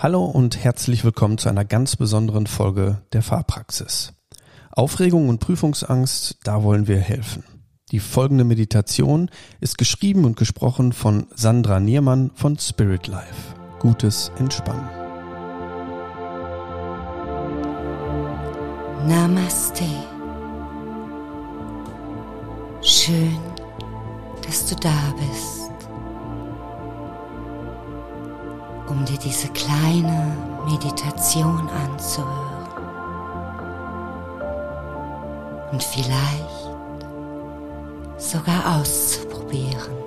Hallo und herzlich willkommen zu einer ganz besonderen Folge der Fahrpraxis. Aufregung und Prüfungsangst, da wollen wir helfen. Die folgende Meditation ist geschrieben und gesprochen von Sandra Niermann von Spirit Life. Gutes Entspannen. Namaste. Schön, dass du da bist. Um dir diese kleine Meditation anzuhören. Und vielleicht sogar auszuprobieren.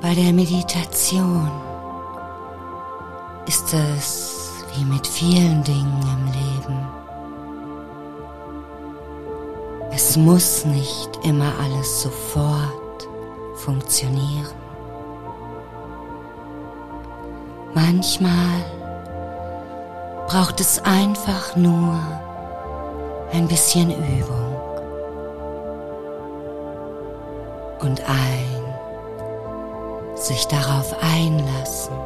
Bei der Meditation ist es wie mit vielen Dingen im Leben es muss nicht immer alles sofort funktionieren. Manchmal braucht es einfach nur ein bisschen Übung und ein sich darauf einlassen,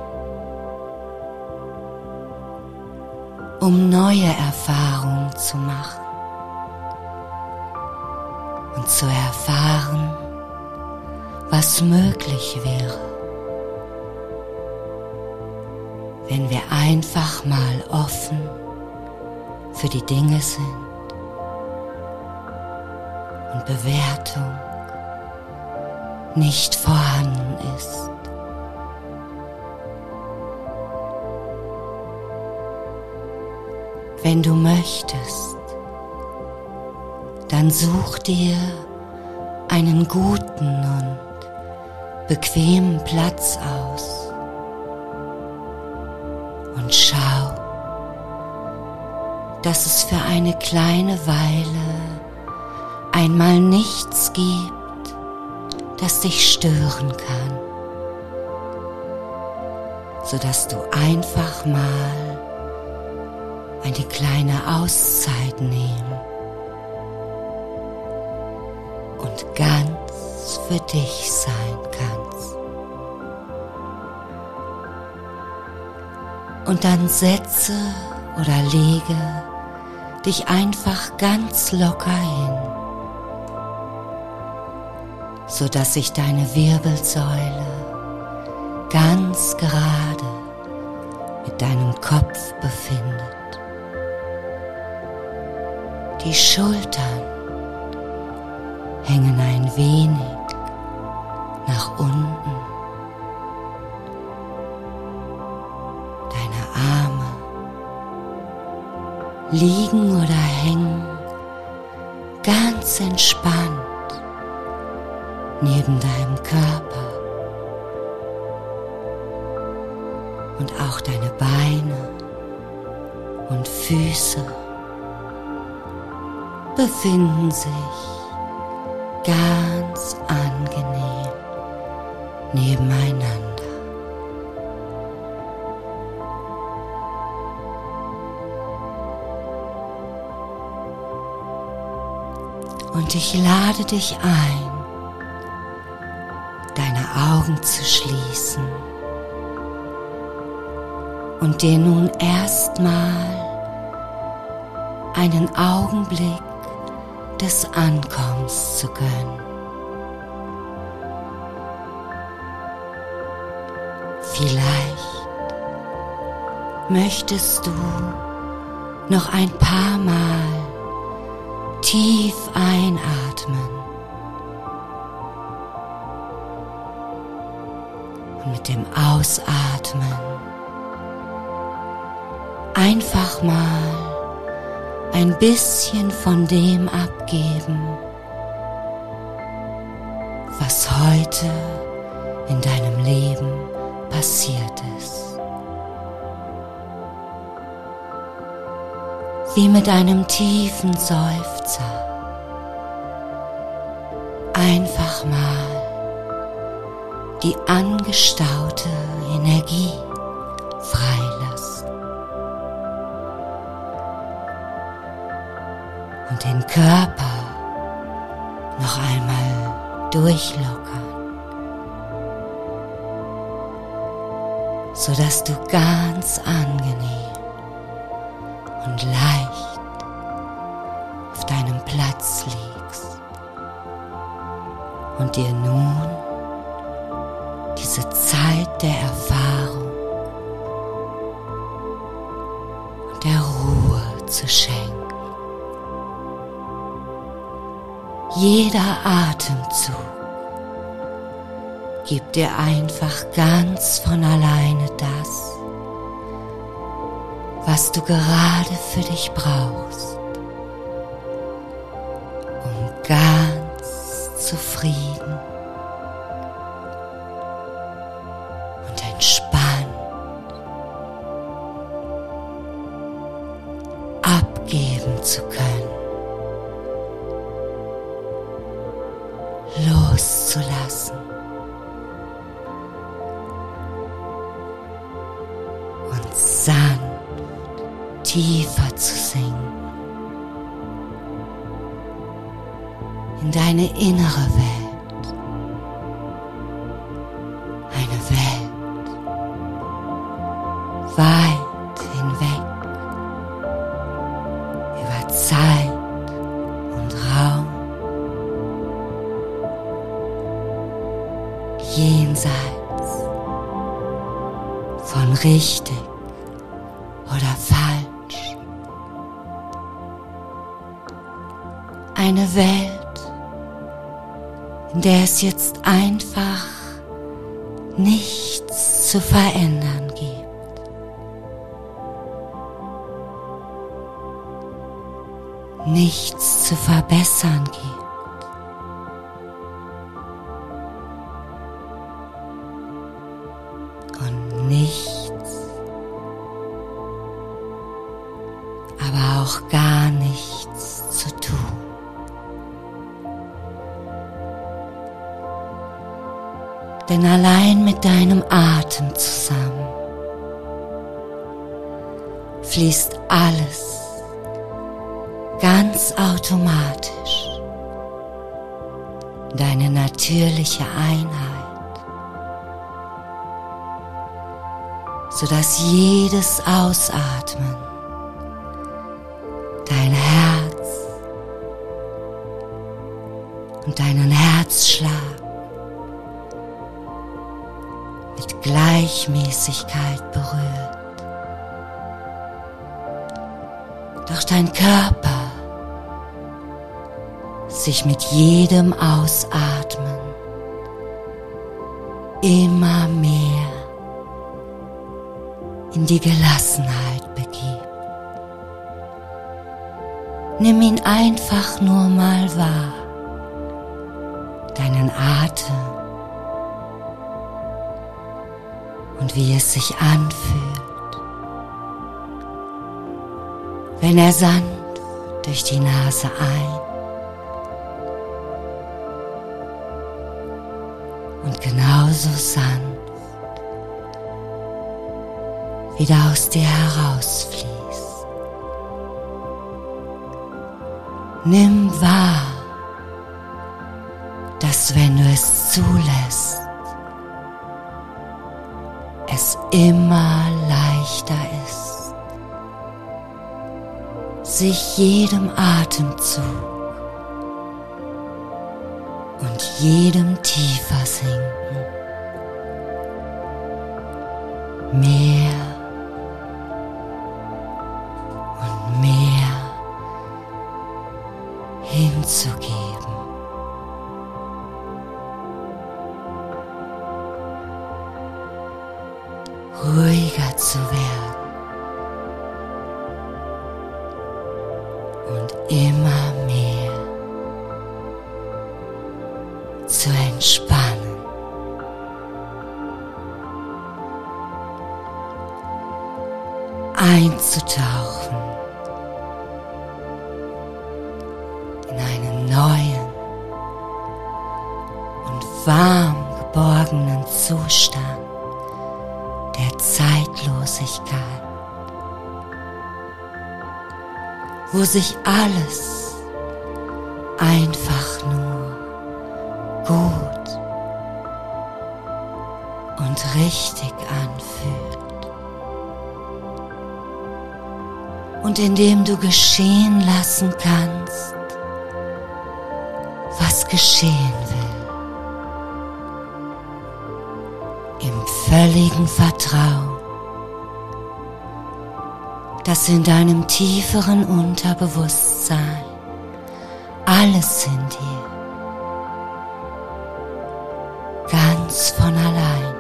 um neue Erfahrungen zu machen zu erfahren, was möglich wäre, wenn wir einfach mal offen für die Dinge sind und Bewertung nicht vorhanden ist. Wenn du möchtest, dann such dir einen guten und bequemen Platz aus und schau, dass es für eine kleine Weile einmal nichts gibt, das dich stören kann, sodass du einfach mal eine kleine Auszeit nehmen und ganz für dich sein kannst. Und dann setze oder lege dich einfach ganz locker hin, so dass sich deine Wirbelsäule ganz gerade mit deinem Kopf befindet. Die Schultern hängen ein wenig nach unten. Deine Arme liegen oder hängen ganz entspannt neben deinem Körper. Und auch deine Beine und Füße befinden sich ganz angenehm nebeneinander. Und ich lade dich ein, deine Augen zu schließen und dir nun erstmal einen Augenblick des Ankommens zu gönnen. Vielleicht möchtest du noch ein paar Mal tief einatmen und mit dem Ausatmen einfach mal ein bisschen von dem abgeben, was heute in deinem Leben passiert ist. Wie mit einem tiefen Seufzer. Einfach mal die angestaute Energie und den Körper noch einmal durchlockern, sodass du ganz angenehm und leicht auf deinem Platz liegst und dir nun gibt dir einfach ganz von alleine das, was du gerade für dich brauchst, um ganz zufrieden Zeit und Raum. jenseits von richtig oder falsch. Eine Welt, in der es jetzt einfach nichts zu verändern Nichts zu verbessern gibt. und nichts, aber auch gar nichts zu tun. Denn allein mit deinem Atem zusammen fließt alles ganz automatisch deine natürliche Einheit. sodass jedes Ausatmen dein Herz und deinen Herzschlag mit Gleichmäßigkeit berührt. Doch dein Körper sich mit jedem Ausatmen. Immer mehr in die Gelassenheit begibt. Nimm ihn einfach nur mal wahr, deinen Atem. Und wie es sich anfühlt, wenn er sanft durch die Nase ein genauso sanft wieder aus dir herausfließt. Nimm wahr, dass wenn du es zulässt, es immer leichter ist, sich jedem Atemzug und jedem tiefer sinken mehr Einzutauchen. In einen neuen und warm geborgenen Zustand der Zeitlosigkeit, wo sich alles einfach nur gut und richtig und in dem du geschehen lassen kannst, was geschehen will. Im völligen Vertrauen, dass in deinem tieferen Unterbewusstsein alles in dir ganz von allein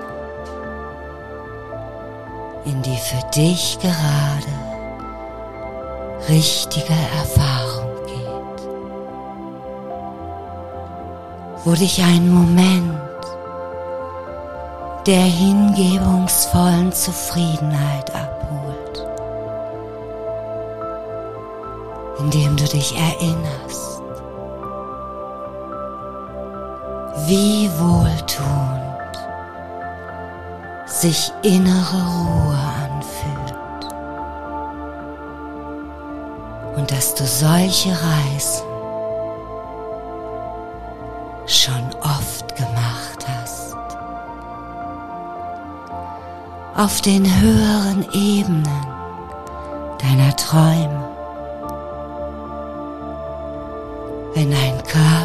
in die für dich gerade richtige Erfahrung geht, wo dich ein Moment der hingebungsvollen Zufriedenheit abholt, indem du dich erinnerst, wie wohltuend sich innere Ruhe dass du solche Reisen schon oft gemacht hast. Auf den höheren Ebenen deiner Träume, wenn dein Körper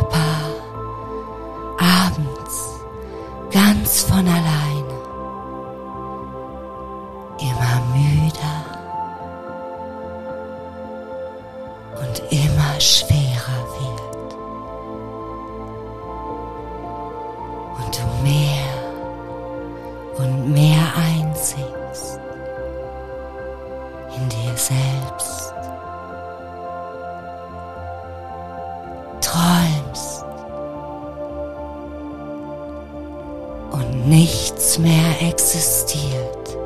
nichts mehr existiert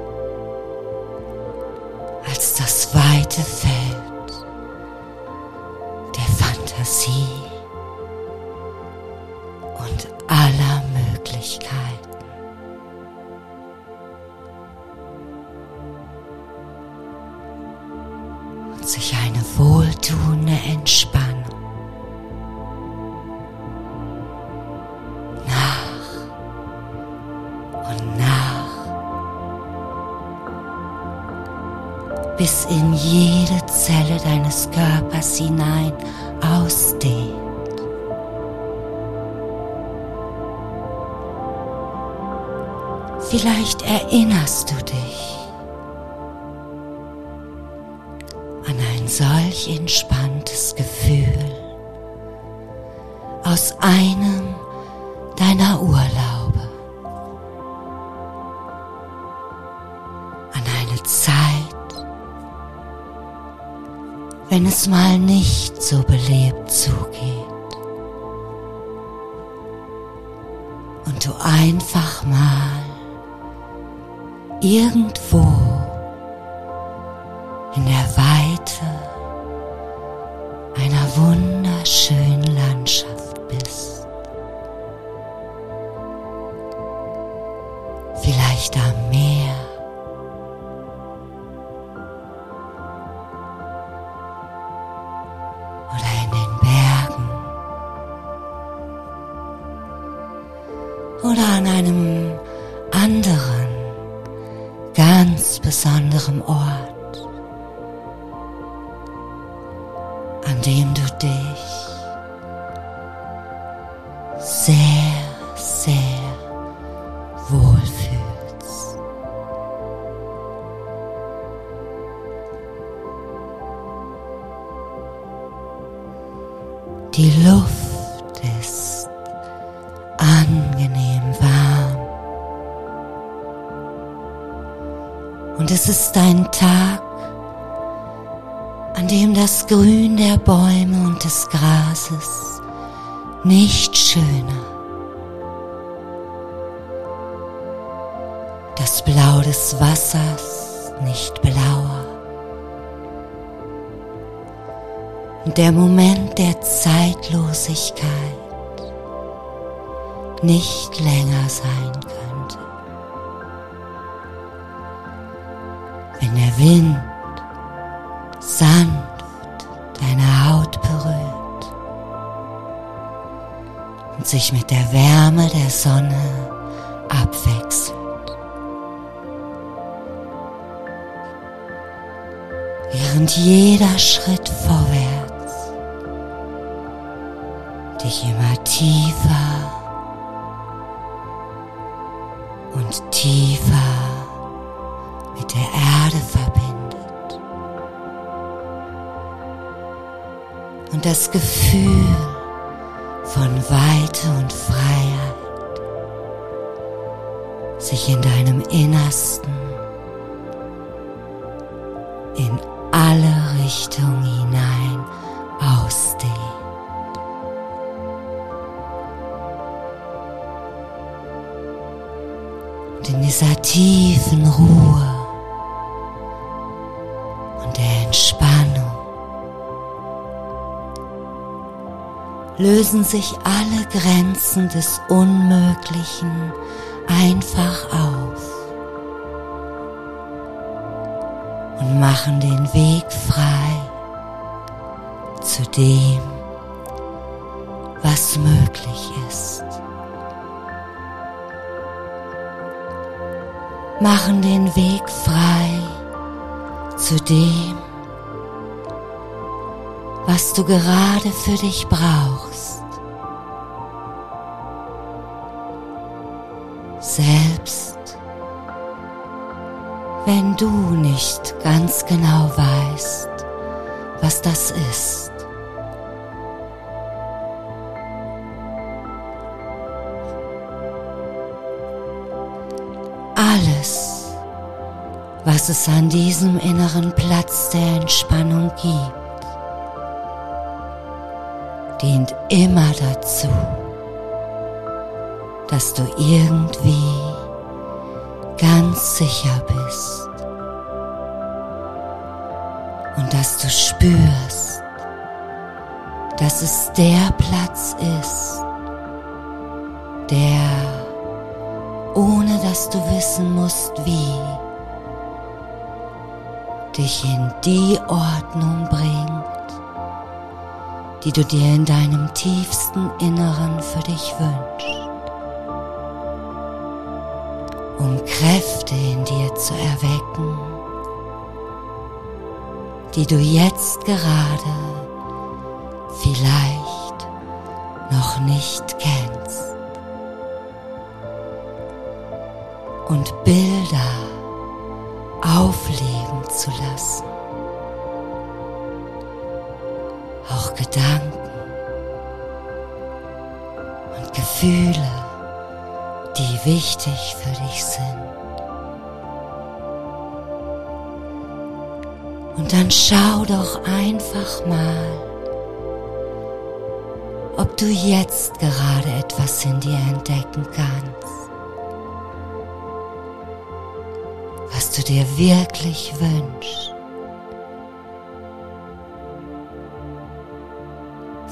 als das weite Feld der Fantasie ausdehnt. Vielleicht erinnerst du dich an ein solch entspanntes Gefühl aus einem deiner Urlaube. Wenn es mal nicht so belebt zugeht. Und du einfach mal irgendwo oder an einem anderen, ganz besonderen Ort, an dem du das Grün der Bäume und des Grases nicht schöner, das Blau des Wassers nicht blauer. Und der Moment der Zeitlosigkeit nicht länger sein könnte. Wenn der Wind sanft sich mit der Wärme der Sonne abwechselt. während jeder Schritt vorwärts dich immer tiefer und tiefer mit der Erde verbindet. Und das Gefühl von Weite und Freiheit sich in deinem Innersten in alle Richtungen hinein ausdehnt. Und in dieser tiefen Ruhe lösen sich alle Grenzen des Unmöglichen einfach auf. und machen den Weg frei zu dem, was möglich ist. Machen den Weg frei zu dem, was du gerade für dich brauchst. Selbst wenn du nicht ganz genau weißt, was das ist. Alles, was es an diesem inneren Platz der Entspannung gibt, dient immer dazu, dass du irgendwie ganz sicher bist und dass du spürst, dass es der Platz ist, der, ohne dass du wissen musst wie, dich in die Ordnung bringt, die du dir in deinem tiefsten Inneren für dich wünschst. um Kräfte in dir zu erwecken, die du jetzt gerade vielleicht noch nicht kennst. Und Bilder aufleben zu lassen. Gedanken und Gefühle die wichtig für dich sind. Und dann schau doch einfach mal, ob du jetzt gerade etwas in dir entdecken kannst, was du dir wirklich wünschst,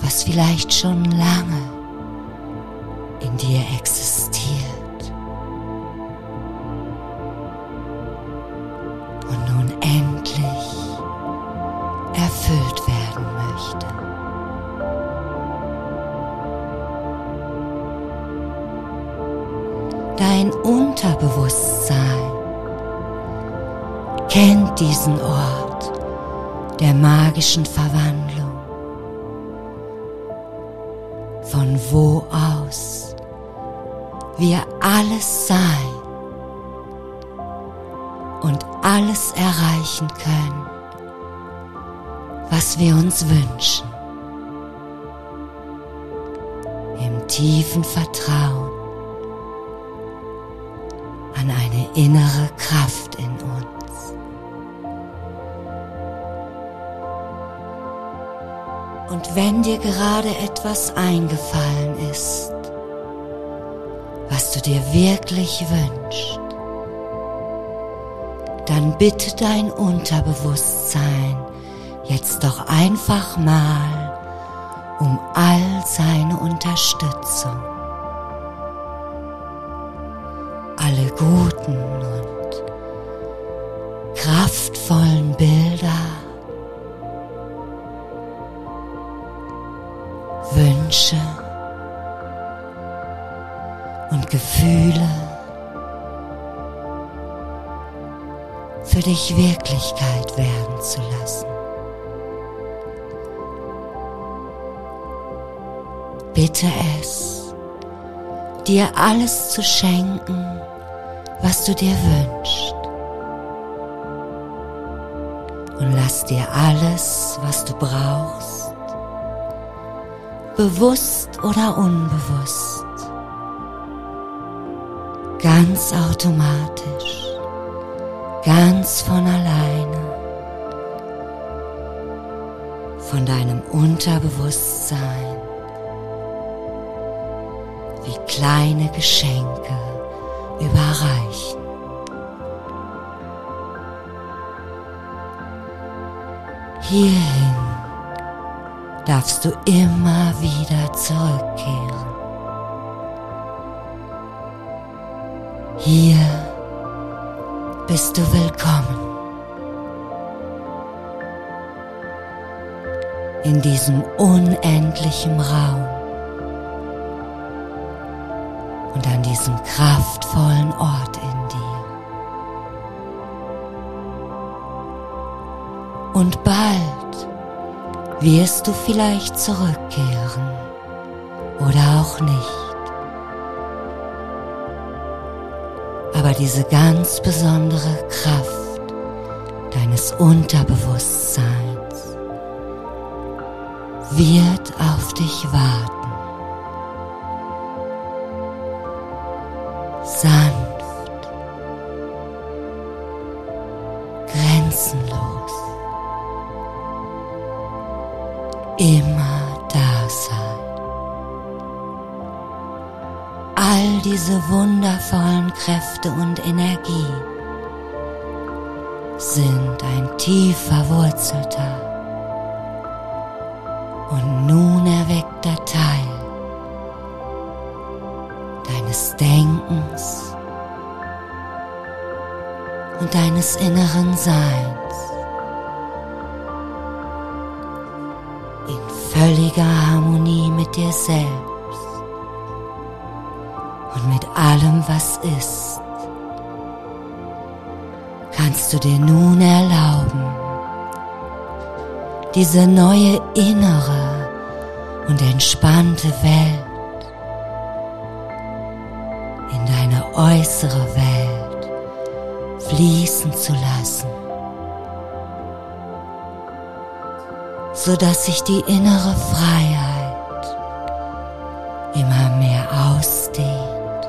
was vielleicht schon lange in dir existiert. erfüllt werden möchte. Dein Unterbewusstsein kennt diesen Ort der magischen Verwandlung, Im tiefen Vertrauen an eine innere Kraft in uns. Und wenn dir gerade etwas eingefallen ist, was du dir wirklich wünschst, dann bitte dein Unterbewusstsein, jetzt doch einfach mal um all seine Unterstützung. Alle guten und kraftvollen Bilder, Wünsche und Gefühle für dich Wirklichkeit werden zu lassen. Bitte es, dir alles zu schenken, was du dir wünschst. Und lass dir alles, was du brauchst, bewusst oder unbewusst, ganz automatisch, ganz von alleine, von deinem Unterbewusstsein kleine Geschenke überreichen. Hierhin darfst du immer wieder zurückkehren. Hier bist du willkommen. In diesem unendlichen Raum diesem kraftvollen Ort in dir. Und bald wirst du vielleicht zurückkehren oder auch nicht. Aber diese ganz besondere Kraft deines Unterbewusstseins wird auf dich warten. Sanft, grenzenlos, immer da sein. All diese wundervollen Kräfte und Energie sind ein tief verwurzelter deines inneren Seins. In völliger Harmonie mit dir selbst und mit allem, was ist, kannst du dir nun erlauben, diese neue innere und entspannte Welt in deine äußere Welt fließen zu lassen, so dass sich die innere Freiheit immer mehr ausdehnt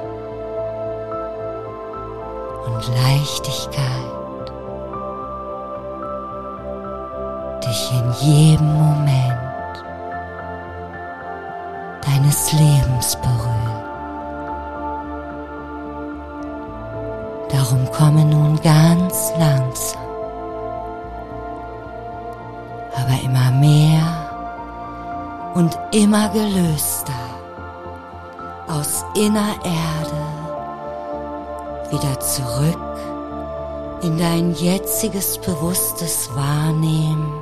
und Leichtigkeit dich in jedem Moment deines Lebens berührt. Darum komme nun ganz langsam, aber immer mehr und immer gelöster aus inner Erde wieder zurück in dein jetziges bewusstes Wahrnehmen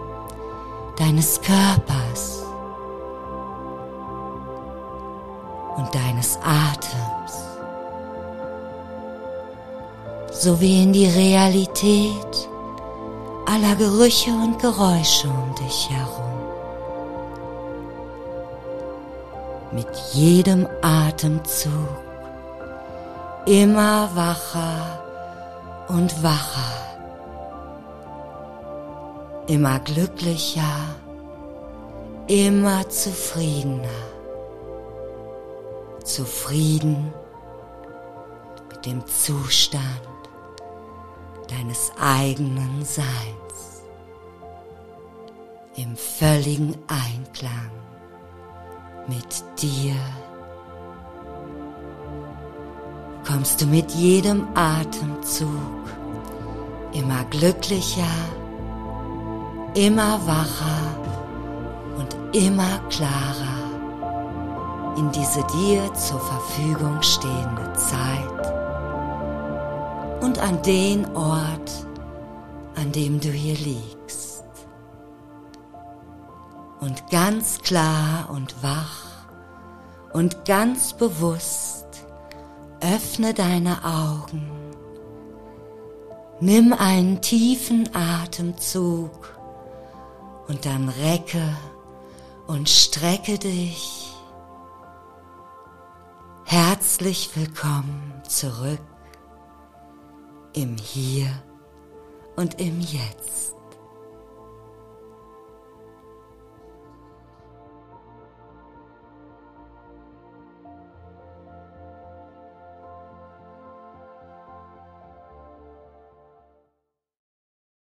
deines Körpers und deines Atems sowie in die Realität. Aller Gerüche und Geräusche um dich herum. Mit jedem Atemzug immer wacher und wacher, immer glücklicher, immer zufriedener, zufrieden mit dem Zustand deines eigenen Seins, im völligen Einklang mit dir. Kommst du mit jedem Atemzug immer glücklicher, immer wacher und immer klarer in diese dir zur Verfügung stehende Zeit und an den Ort, an dem du hier liegst. Und ganz klar und wach und ganz bewusst öffne deine Augen Nimm einen tiefen Atemzug und dann recke und strecke dich. Herzlich willkommen zurück im Hier und im Jetzt.